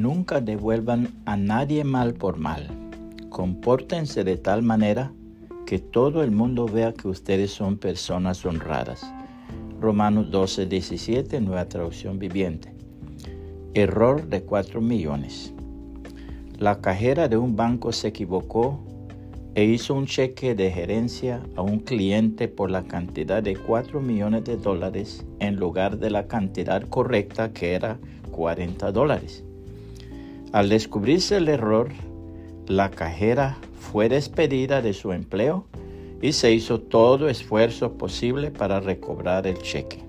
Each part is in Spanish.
Nunca devuelvan a nadie mal por mal. Compórtense de tal manera que todo el mundo vea que ustedes son personas honradas. Romanos 12, 17, nueva traducción viviente. Error de 4 millones. La cajera de un banco se equivocó e hizo un cheque de gerencia a un cliente por la cantidad de 4 millones de dólares en lugar de la cantidad correcta que era 40 dólares. Al descubrirse el error, la cajera fue despedida de su empleo y se hizo todo esfuerzo posible para recobrar el cheque.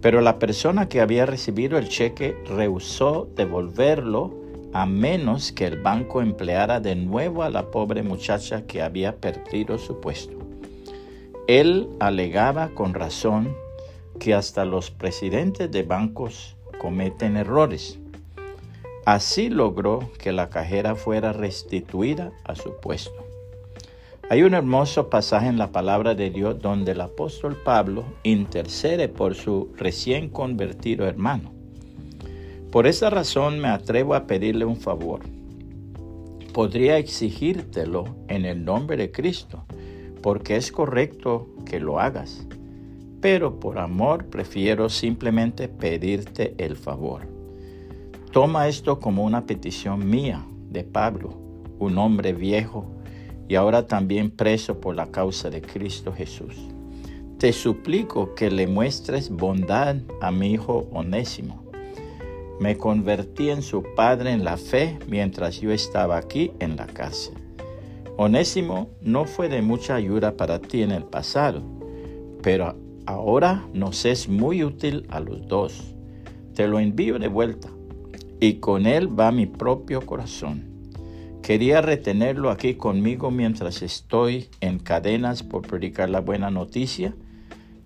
Pero la persona que había recibido el cheque rehusó devolverlo a menos que el banco empleara de nuevo a la pobre muchacha que había perdido su puesto. Él alegaba con razón que hasta los presidentes de bancos cometen errores. Así logró que la cajera fuera restituida a su puesto. Hay un hermoso pasaje en la palabra de Dios donde el apóstol Pablo intercede por su recién convertido hermano. Por esa razón me atrevo a pedirle un favor. Podría exigírtelo en el nombre de Cristo, porque es correcto que lo hagas. Pero por amor prefiero simplemente pedirte el favor. Toma esto como una petición mía de Pablo, un hombre viejo y ahora también preso por la causa de Cristo Jesús. Te suplico que le muestres bondad a mi hijo Onésimo me convertí en su padre en la fe mientras yo estaba aquí en la cárcel. Onésimo no fue de mucha ayuda para ti en el pasado, pero ahora nos es muy útil a los dos. Te lo envío de vuelta y con él va mi propio corazón. Quería retenerlo aquí conmigo mientras estoy en cadenas por predicar la buena noticia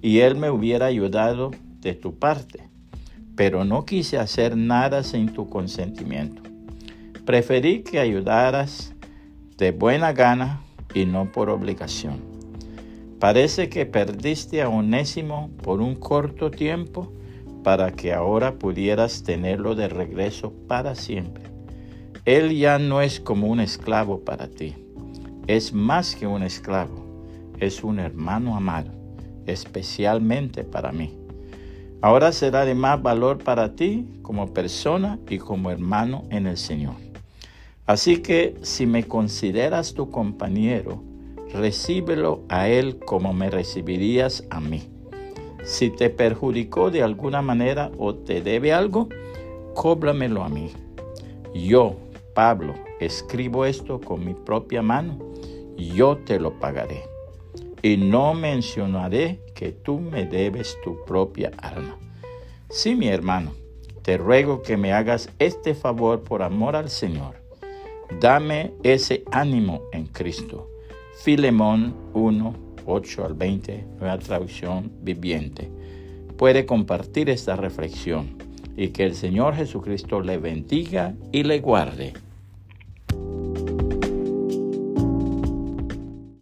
y él me hubiera ayudado de tu parte pero no quise hacer nada sin tu consentimiento. Preferí que ayudaras de buena gana y no por obligación. Parece que perdiste a Onésimo por un corto tiempo para que ahora pudieras tenerlo de regreso para siempre. Él ya no es como un esclavo para ti, es más que un esclavo, es un hermano amado, especialmente para mí. Ahora será de más valor para ti como persona y como hermano en el Señor. Así que si me consideras tu compañero, recíbelo a Él como me recibirías a mí. Si te perjudicó de alguna manera o te debe algo, cóbramelo a mí. Yo, Pablo, escribo esto con mi propia mano, yo te lo pagaré y no mencionaré que tú me debes tu propia alma. Sí, mi hermano, te ruego que me hagas este favor por amor al Señor. Dame ese ánimo en Cristo. Filemón 1, 8 al 20, nueva traducción viviente. Puede compartir esta reflexión y que el Señor Jesucristo le bendiga y le guarde.